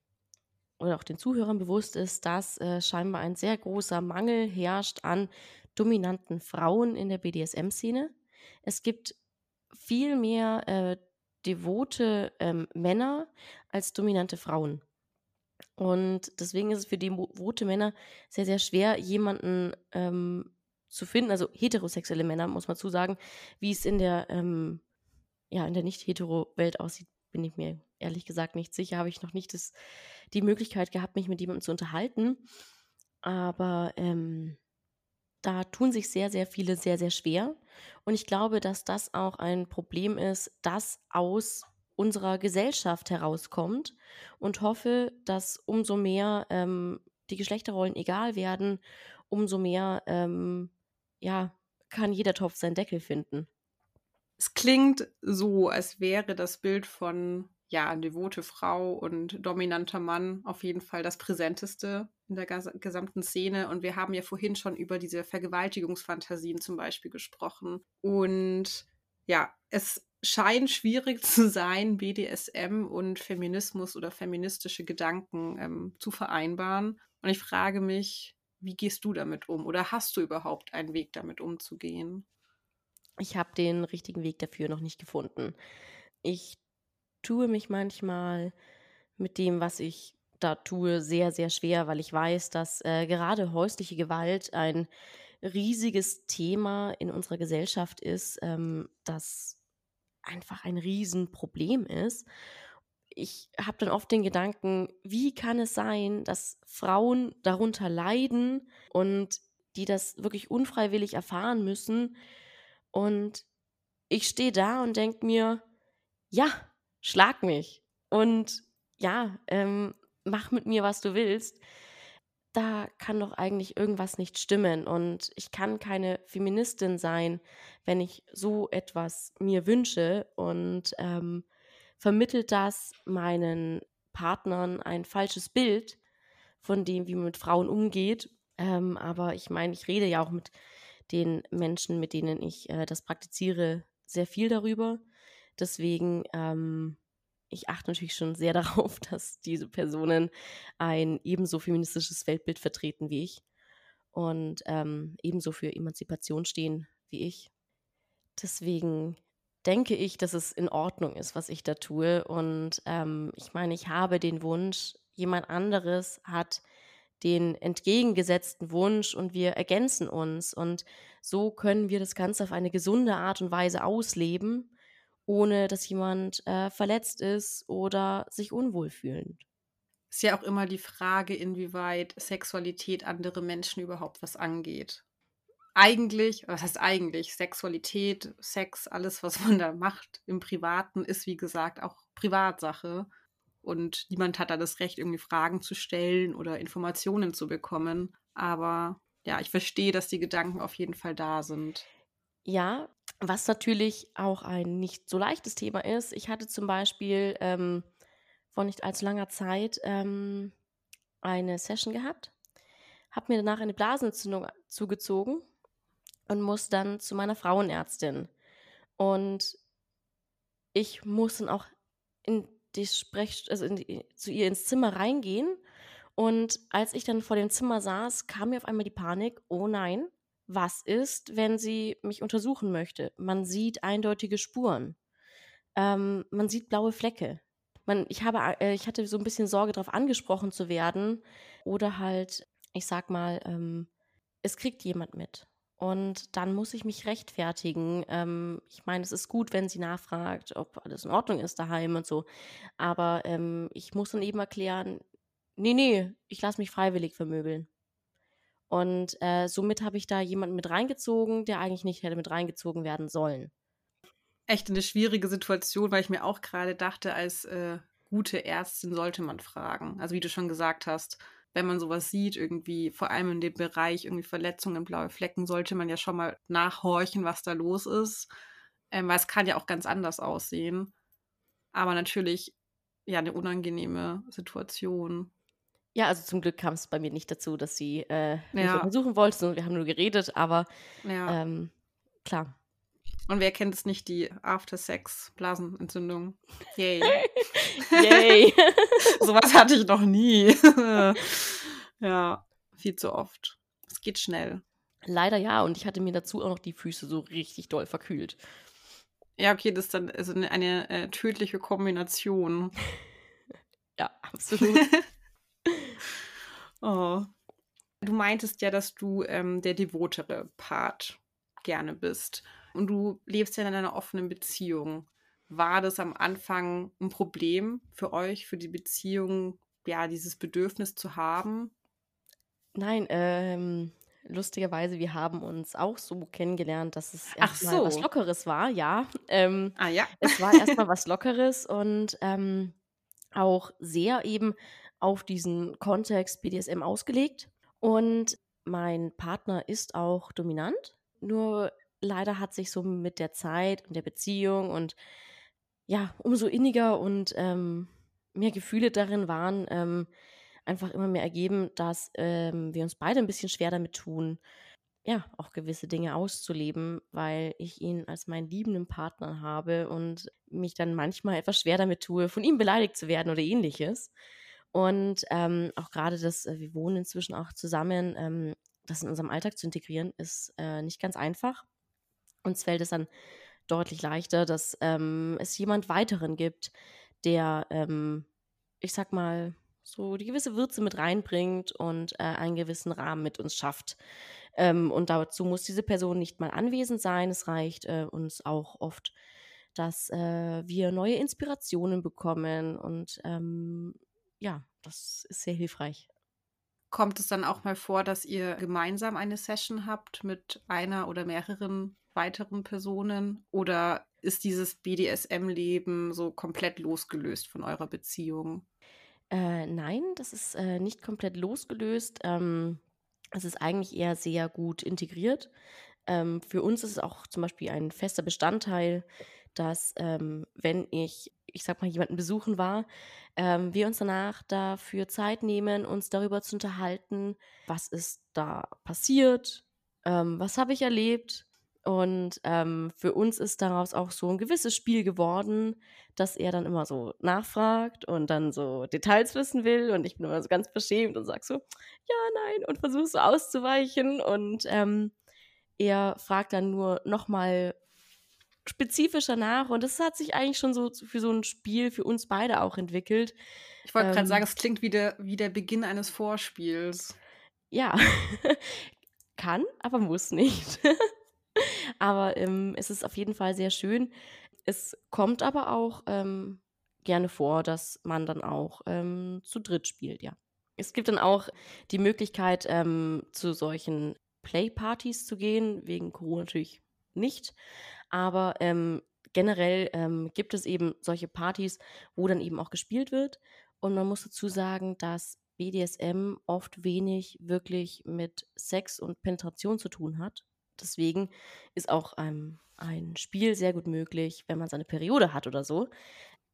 oder auch den Zuhörern bewusst ist, dass äh, scheinbar ein sehr großer Mangel herrscht an dominanten Frauen in der BDSM-Szene. Es gibt viel mehr äh, devote ähm, Männer als dominante Frauen. Und deswegen ist es für devote Männer sehr, sehr schwer, jemanden ähm, zu finden, also heterosexuelle Männer, muss man zusagen, wie es in der, ähm, ja, der nicht-hetero-Welt aussieht, bin ich mir ehrlich gesagt nicht sicher. Habe ich noch nicht das, die Möglichkeit gehabt, mich mit jemandem zu unterhalten. Aber ähm, da tun sich sehr, sehr viele sehr, sehr schwer. Und ich glaube, dass das auch ein Problem ist, das aus unserer Gesellschaft herauskommt und hoffe, dass umso mehr ähm, die Geschlechterrollen egal werden, umso mehr ähm, ja, kann jeder Topf seinen Deckel finden. Es klingt so, als wäre das Bild von ja, devote Frau und dominanter Mann auf jeden Fall das Präsenteste in der ges gesamten Szene. Und wir haben ja vorhin schon über diese Vergewaltigungsfantasien zum Beispiel gesprochen. Und ja, es scheint schwierig zu sein, BDSM und Feminismus oder feministische Gedanken ähm, zu vereinbaren. Und ich frage mich, wie gehst du damit um? Oder hast du überhaupt einen Weg damit umzugehen? Ich habe den richtigen Weg dafür noch nicht gefunden. Ich tue mich manchmal mit dem, was ich da tue, sehr, sehr schwer, weil ich weiß, dass äh, gerade häusliche Gewalt ein riesiges Thema in unserer Gesellschaft ist, ähm, das einfach ein Riesenproblem ist. Ich habe dann oft den Gedanken, wie kann es sein, dass Frauen darunter leiden und die das wirklich unfreiwillig erfahren müssen. Und ich stehe da und denke mir, ja, schlag mich. Und ja, ähm, mach mit mir, was du willst da kann doch eigentlich irgendwas nicht stimmen. Und ich kann keine Feministin sein, wenn ich so etwas mir wünsche und ähm, vermittelt das meinen Partnern ein falsches Bild von dem, wie man mit Frauen umgeht. Ähm, aber ich meine, ich rede ja auch mit den Menschen, mit denen ich äh, das praktiziere, sehr viel darüber. Deswegen ähm, ich achte natürlich schon sehr darauf, dass diese Personen ein ebenso feministisches Weltbild vertreten wie ich und ähm, ebenso für Emanzipation stehen wie ich. Deswegen denke ich, dass es in Ordnung ist, was ich da tue. Und ähm, ich meine, ich habe den Wunsch, jemand anderes hat den entgegengesetzten Wunsch und wir ergänzen uns. Und so können wir das Ganze auf eine gesunde Art und Weise ausleben ohne dass jemand äh, verletzt ist oder sich unwohl fühlt. Ist ja auch immer die Frage, inwieweit Sexualität andere Menschen überhaupt was angeht. Eigentlich, was heißt eigentlich? Sexualität, Sex, alles, was man da macht im Privaten, ist wie gesagt auch Privatsache. Und niemand hat da das Recht, irgendwie Fragen zu stellen oder Informationen zu bekommen. Aber ja, ich verstehe, dass die Gedanken auf jeden Fall da sind. Ja, was natürlich auch ein nicht so leichtes Thema ist. Ich hatte zum Beispiel ähm, vor nicht allzu langer Zeit ähm, eine Session gehabt, habe mir danach eine Blasenentzündung zugezogen und muss dann zu meiner Frauenärztin. Und ich muss dann auch in die Sprech also die, zu ihr ins Zimmer reingehen. Und als ich dann vor dem Zimmer saß, kam mir auf einmal die Panik, oh nein, was ist, wenn sie mich untersuchen möchte? Man sieht eindeutige Spuren. Ähm, man sieht blaue Flecke. Man, ich, habe, äh, ich hatte so ein bisschen Sorge, darauf angesprochen zu werden. Oder halt, ich sag mal, ähm, es kriegt jemand mit. Und dann muss ich mich rechtfertigen. Ähm, ich meine, es ist gut, wenn sie nachfragt, ob alles in Ordnung ist daheim und so. Aber ähm, ich muss dann eben erklären, nee, nee, ich lasse mich freiwillig vermöbeln. Und äh, somit habe ich da jemanden mit reingezogen, der eigentlich nicht hätte mit reingezogen werden sollen. Echt eine schwierige Situation, weil ich mir auch gerade dachte, als äh, gute Ärztin sollte man fragen. Also wie du schon gesagt hast, wenn man sowas sieht, irgendwie, vor allem in dem Bereich irgendwie Verletzungen, blaue Flecken, sollte man ja schon mal nachhorchen, was da los ist. Ähm, weil es kann ja auch ganz anders aussehen. Aber natürlich, ja, eine unangenehme Situation. Ja, also zum Glück kam es bei mir nicht dazu, dass sie äh, mich ja. untersuchen wollte, sondern wir haben nur geredet, aber ja. ähm, klar. Und wer kennt es nicht, die After-Sex-Blasenentzündung? Yay. Yay. Sowas hatte ich noch nie. ja, viel zu oft. Es geht schnell. Leider ja, und ich hatte mir dazu auch noch die Füße so richtig doll verkühlt. Ja, okay, das ist dann also eine, eine äh, tödliche Kombination. ja, absolut. Oh. Du meintest ja, dass du ähm, der devotere Part gerne bist. Und du lebst ja in einer offenen Beziehung. War das am Anfang ein Problem für euch, für die Beziehung, ja, dieses Bedürfnis zu haben? Nein, ähm, lustigerweise, wir haben uns auch so kennengelernt, dass es erstmal so. was Lockeres war, ja. Ähm, ah ja. Es war erstmal was Lockeres und ähm, auch sehr eben auf diesen Kontext BDSM ausgelegt. Und mein Partner ist auch dominant, nur leider hat sich so mit der Zeit und der Beziehung und ja, umso inniger und ähm, mehr Gefühle darin waren, ähm, einfach immer mehr ergeben, dass ähm, wir uns beide ein bisschen schwer damit tun, ja, auch gewisse Dinge auszuleben, weil ich ihn als meinen liebenden Partner habe und mich dann manchmal etwas schwer damit tue, von ihm beleidigt zu werden oder ähnliches. Und ähm, auch gerade das, äh, wir wohnen inzwischen auch zusammen, ähm, das in unserem Alltag zu integrieren, ist äh, nicht ganz einfach. Uns fällt es dann deutlich leichter, dass ähm, es jemand weiteren gibt, der, ähm, ich sag mal, so die gewisse Würze mit reinbringt und äh, einen gewissen Rahmen mit uns schafft. Ähm, und dazu muss diese Person nicht mal anwesend sein. Es reicht äh, uns auch oft, dass äh, wir neue Inspirationen bekommen und ähm, ja, das ist sehr hilfreich. Kommt es dann auch mal vor, dass ihr gemeinsam eine Session habt mit einer oder mehreren weiteren Personen? Oder ist dieses BDSM-Leben so komplett losgelöst von eurer Beziehung? Äh, nein, das ist äh, nicht komplett losgelöst. Ähm, es ist eigentlich eher sehr gut integriert. Ähm, für uns ist es auch zum Beispiel ein fester Bestandteil, dass ähm, wenn ich, ich sag mal, jemanden besuchen war, ähm, wir uns danach dafür Zeit nehmen, uns darüber zu unterhalten, was ist da passiert, ähm, was habe ich erlebt. Und ähm, für uns ist daraus auch so ein gewisses Spiel geworden, dass er dann immer so nachfragt und dann so Details wissen will. Und ich bin immer so ganz beschämt und sag so, ja, nein, und versuche so auszuweichen. Und ähm, er fragt dann nur nochmal spezifischer nach und das hat sich eigentlich schon so für so ein Spiel für uns beide auch entwickelt. Ich wollte ähm, gerade sagen, es klingt wie der, wie der Beginn eines Vorspiels. Ja, kann, aber muss nicht. aber ähm, es ist auf jeden Fall sehr schön. Es kommt aber auch ähm, gerne vor, dass man dann auch ähm, zu dritt spielt, ja. Es gibt dann auch die Möglichkeit, ähm, zu solchen Playpartys zu gehen, wegen Corona natürlich nicht. Aber ähm, generell ähm, gibt es eben solche Partys, wo dann eben auch gespielt wird. Und man muss dazu sagen, dass BDSM oft wenig wirklich mit Sex und Penetration zu tun hat. Deswegen ist auch ähm, ein Spiel sehr gut möglich, wenn man seine Periode hat oder so.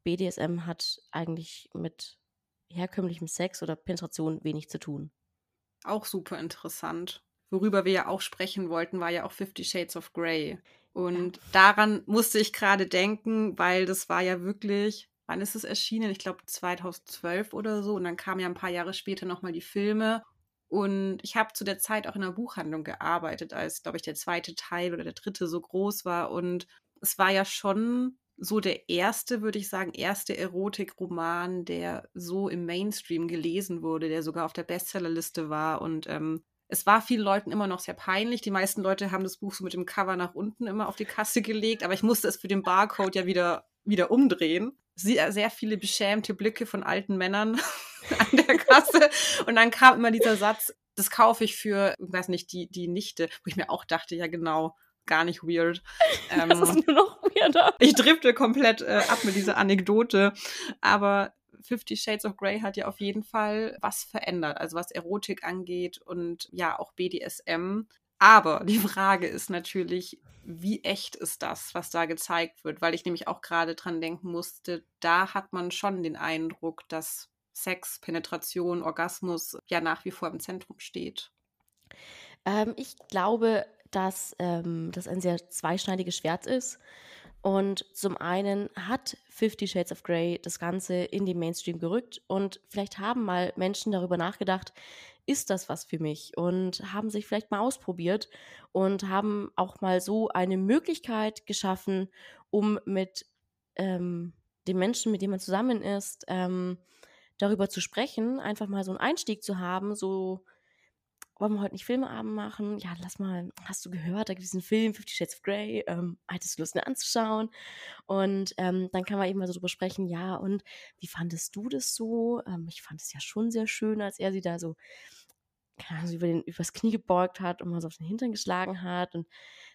BDSM hat eigentlich mit herkömmlichem Sex oder Penetration wenig zu tun. Auch super interessant. Worüber wir ja auch sprechen wollten, war ja auch Fifty Shades of Grey. Und ja. daran musste ich gerade denken, weil das war ja wirklich, wann ist es erschienen? Ich glaube 2012 oder so. Und dann kamen ja ein paar Jahre später nochmal die Filme. Und ich habe zu der Zeit auch in einer Buchhandlung gearbeitet, als, glaube ich, der zweite Teil oder der dritte so groß war. Und es war ja schon so der erste, würde ich sagen, erste Erotikroman, der so im Mainstream gelesen wurde, der sogar auf der Bestsellerliste war. Und ähm, es war vielen Leuten immer noch sehr peinlich. Die meisten Leute haben das Buch so mit dem Cover nach unten immer auf die Kasse gelegt, aber ich musste es für den Barcode ja wieder, wieder umdrehen. Sehr, sehr viele beschämte Blicke von alten Männern an der Kasse. Und dann kam immer dieser Satz, das kaufe ich für, weiß nicht, die, die Nichte, wo ich mir auch dachte, ja genau, gar nicht weird. Ähm, das ist nur noch weirder. Ich drifte komplett äh, ab mit dieser Anekdote. Aber Fifty Shades of Grey hat ja auf jeden Fall was verändert, also was Erotik angeht und ja auch BDSM. Aber die Frage ist natürlich, wie echt ist das, was da gezeigt wird? Weil ich nämlich auch gerade dran denken musste, da hat man schon den Eindruck, dass Sex, Penetration, Orgasmus ja nach wie vor im Zentrum steht. Ähm, ich glaube, dass ähm, das ein sehr zweischneidiges Schwert ist. Und zum einen hat Fifty Shades of Grey das Ganze in den Mainstream gerückt und vielleicht haben mal Menschen darüber nachgedacht, ist das was für mich? Und haben sich vielleicht mal ausprobiert und haben auch mal so eine Möglichkeit geschaffen, um mit ähm, den Menschen, mit denen man zusammen ist, ähm, darüber zu sprechen, einfach mal so einen Einstieg zu haben, so wollen wir heute nicht Filmeabend machen? Ja, lass mal, hast du gehört, da gibt es einen Film, Fifty Shades of Grey, ähm, hättest du Lust, ihn anzuschauen? Und ähm, dann kann man eben mal so drüber sprechen, ja, und wie fandest du das so? Ähm, ich fand es ja schon sehr schön, als er sie da so, keine über den, übers Knie gebeugt hat und mal so auf den Hintern geschlagen hat und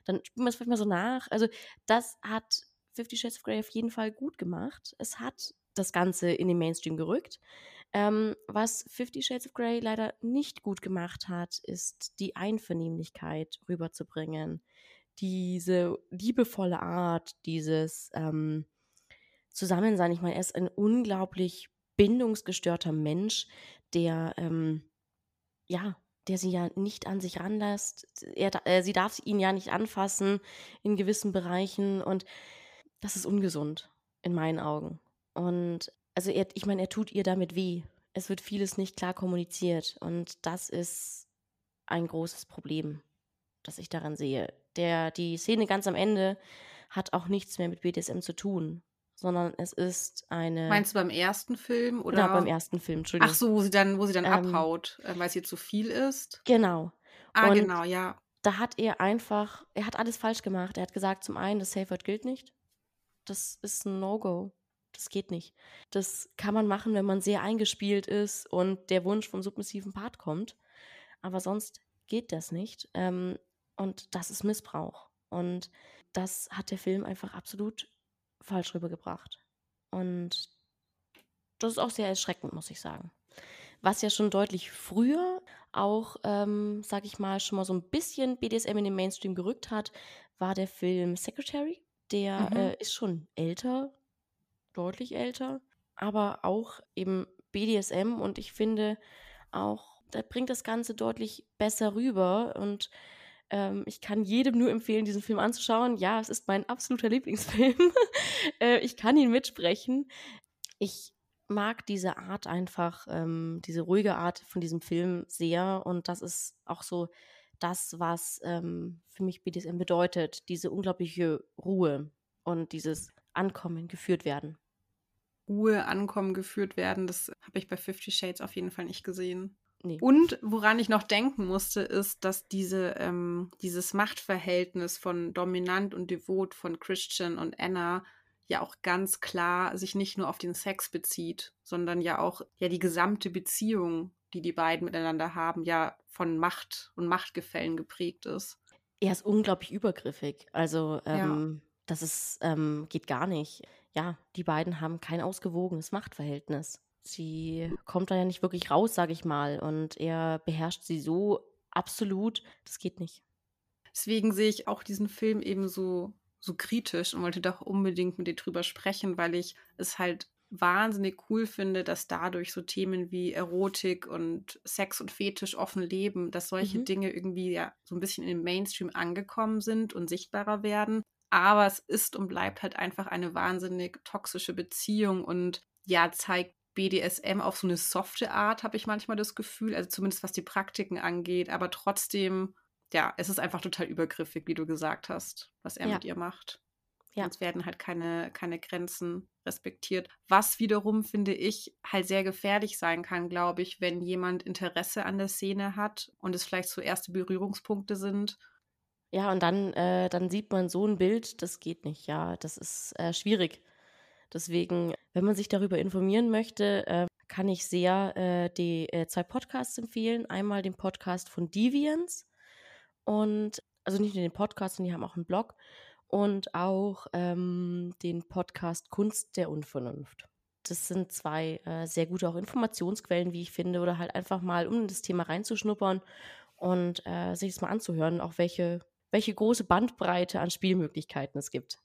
dann spielt man es vielleicht mal so nach. Also das hat Fifty Shades of Grey auf jeden Fall gut gemacht. Es hat das Ganze in den Mainstream gerückt. Ähm, was Fifty Shades of Grey leider nicht gut gemacht hat, ist die Einvernehmlichkeit rüberzubringen. Diese liebevolle Art, dieses ähm, Zusammensein. Ich meine, er ist ein unglaublich bindungsgestörter Mensch, der, ähm, ja, der sie ja nicht an sich ranlässt. Er, äh, sie darf ihn ja nicht anfassen in gewissen Bereichen und das ist ungesund in meinen Augen. Und also er, ich meine, er tut ihr damit weh. es wird vieles nicht klar kommuniziert und das ist ein großes Problem, das ich daran sehe. Der, die Szene ganz am Ende hat auch nichts mehr mit BDSM zu tun, sondern es ist eine. Meinst du beim ersten Film oder? Genau, beim ersten Film, Entschuldigung. Ach so, wo sie dann, wo sie dann ähm, abhaut, äh, weil es ihr zu viel ist. Genau. Ah, und genau, ja. Da hat er einfach, er hat alles falsch gemacht. Er hat gesagt, zum einen, das Safe Word gilt nicht. Das ist ein No-Go. Das geht nicht. Das kann man machen, wenn man sehr eingespielt ist und der Wunsch vom submissiven Part kommt. Aber sonst geht das nicht. Ähm, und das ist Missbrauch. Und das hat der Film einfach absolut falsch rübergebracht. Und das ist auch sehr erschreckend, muss ich sagen. Was ja schon deutlich früher auch, ähm, sag ich mal, schon mal so ein bisschen BDSM in den Mainstream gerückt hat, war der Film Secretary. Der mhm. äh, ist schon älter, deutlich älter, aber auch eben BDSM und ich finde auch, da bringt das Ganze deutlich besser rüber und ähm, ich kann jedem nur empfehlen, diesen Film anzuschauen. Ja, es ist mein absoluter Lieblingsfilm. äh, ich kann ihn mitsprechen. Ich mag diese Art einfach, ähm, diese ruhige Art von diesem Film sehr und das ist auch so das, was ähm, für mich BDSM bedeutet, diese unglaubliche Ruhe und dieses Ankommen, geführt werden. Ruhe, Ankommen, geführt werden, das habe ich bei Fifty Shades auf jeden Fall nicht gesehen. Nee. Und woran ich noch denken musste, ist, dass diese, ähm, dieses Machtverhältnis von dominant und devot von Christian und Anna ja auch ganz klar sich nicht nur auf den Sex bezieht, sondern ja auch ja die gesamte Beziehung, die die beiden miteinander haben, ja von Macht und Machtgefällen geprägt ist. Er ist unglaublich übergriffig. Also ähm, ja. das ist ähm, geht gar nicht. Ja, die beiden haben kein ausgewogenes Machtverhältnis. Sie kommt da ja nicht wirklich raus, sage ich mal, und er beherrscht sie so absolut, das geht nicht. Deswegen sehe ich auch diesen Film eben so so kritisch und wollte doch unbedingt mit dir drüber sprechen, weil ich es halt wahnsinnig cool finde, dass dadurch so Themen wie Erotik und Sex und Fetisch offen leben, dass solche mhm. Dinge irgendwie ja so ein bisschen in den Mainstream angekommen sind und sichtbarer werden. Aber es ist und bleibt halt einfach eine wahnsinnig toxische Beziehung und ja, zeigt BDSM auf so eine softe Art, habe ich manchmal das Gefühl, also zumindest was die Praktiken angeht, aber trotzdem ja, es ist einfach total übergriffig, wie du gesagt hast, was er ja. mit ihr macht. Ja. Es werden halt keine, keine Grenzen respektiert. Was wiederum, finde ich, halt sehr gefährlich sein kann, glaube ich, wenn jemand Interesse an der Szene hat und es vielleicht so erste Berührungspunkte sind. Ja, und dann, äh, dann sieht man so ein Bild, das geht nicht, ja, das ist äh, schwierig. Deswegen, wenn man sich darüber informieren möchte, äh, kann ich sehr äh, die äh, zwei Podcasts empfehlen. Einmal den Podcast von Deviants und also nicht nur den Podcast, sondern die haben auch einen Blog und auch ähm, den Podcast Kunst der Unvernunft. Das sind zwei äh, sehr gute auch Informationsquellen, wie ich finde, oder halt einfach mal, um in das Thema reinzuschnuppern und äh, sich das mal anzuhören, auch welche, welche große Bandbreite an Spielmöglichkeiten es gibt.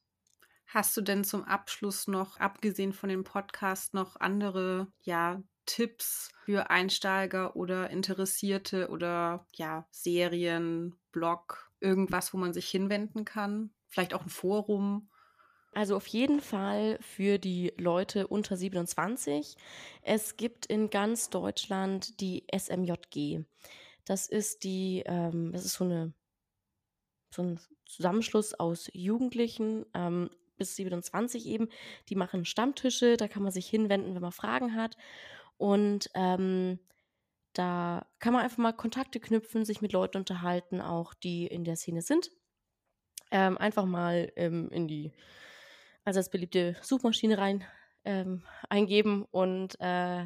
Hast du denn zum Abschluss noch, abgesehen von dem Podcast, noch andere ja, Tipps für Einsteiger oder Interessierte oder ja, Serien, Blog, irgendwas, wo man sich hinwenden kann? Vielleicht auch ein Forum? Also auf jeden Fall für die Leute unter 27. Es gibt in ganz Deutschland die SMJG. Das ist die, ähm, das ist so eine so ein Zusammenschluss aus Jugendlichen ähm, bis 27 eben. Die machen Stammtische, da kann man sich hinwenden, wenn man Fragen hat. Und ähm, da kann man einfach mal Kontakte knüpfen, sich mit Leuten unterhalten, auch die in der Szene sind. Ähm, einfach mal ähm, in die also als beliebte Suchmaschine rein ähm, eingeben und äh,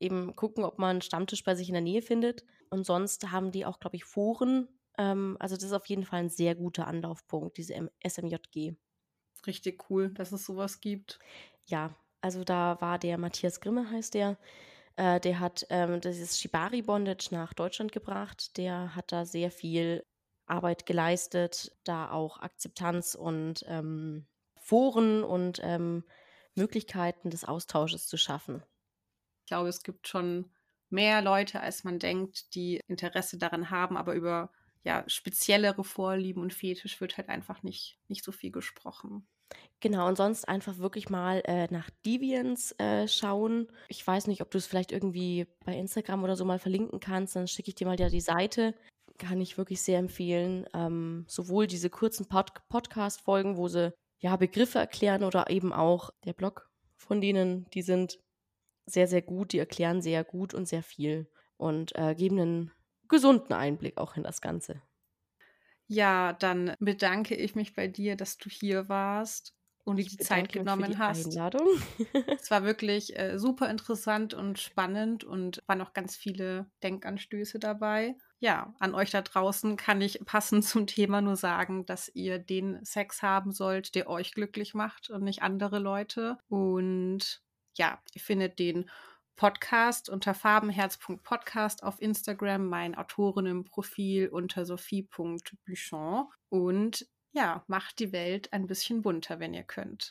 eben gucken, ob man einen Stammtisch bei sich in der Nähe findet. Und sonst haben die auch, glaube ich, Foren. Ähm, also das ist auf jeden Fall ein sehr guter Anlaufpunkt, diese SMJG. Richtig cool, dass es sowas gibt. Ja, also da war der Matthias Grimme, heißt der. Äh, der hat ähm, dieses Shibari Bondage nach Deutschland gebracht. Der hat da sehr viel Arbeit geleistet, da auch Akzeptanz und ähm, Foren und ähm, Möglichkeiten des Austausches zu schaffen. Ich glaube, es gibt schon mehr Leute, als man denkt, die Interesse daran haben, aber über ja, speziellere Vorlieben und Fetisch wird halt einfach nicht, nicht so viel gesprochen. Genau, und sonst einfach wirklich mal äh, nach Deviants äh, schauen. Ich weiß nicht, ob du es vielleicht irgendwie bei Instagram oder so mal verlinken kannst, dann schicke ich dir mal ja die Seite. Kann ich wirklich sehr empfehlen. Ähm, sowohl diese kurzen Pod Podcast-Folgen, wo sie ja Begriffe erklären oder eben auch der Blog von denen, die sind sehr, sehr gut, die erklären sehr gut und sehr viel und äh, geben einen gesunden Einblick auch in das Ganze. Ja, dann bedanke ich mich bei dir, dass du hier warst und dir die Zeit genommen die hast. Einladung. es war wirklich äh, super interessant und spannend und waren auch ganz viele Denkanstöße dabei. Ja, an euch da draußen kann ich passend zum Thema nur sagen, dass ihr den Sex haben sollt, der euch glücklich macht und nicht andere Leute. Und ja, ihr findet den Podcast unter farbenherz.podcast auf Instagram, mein Autorinnenprofil unter sophie.buchon und ja, macht die Welt ein bisschen bunter, wenn ihr könnt.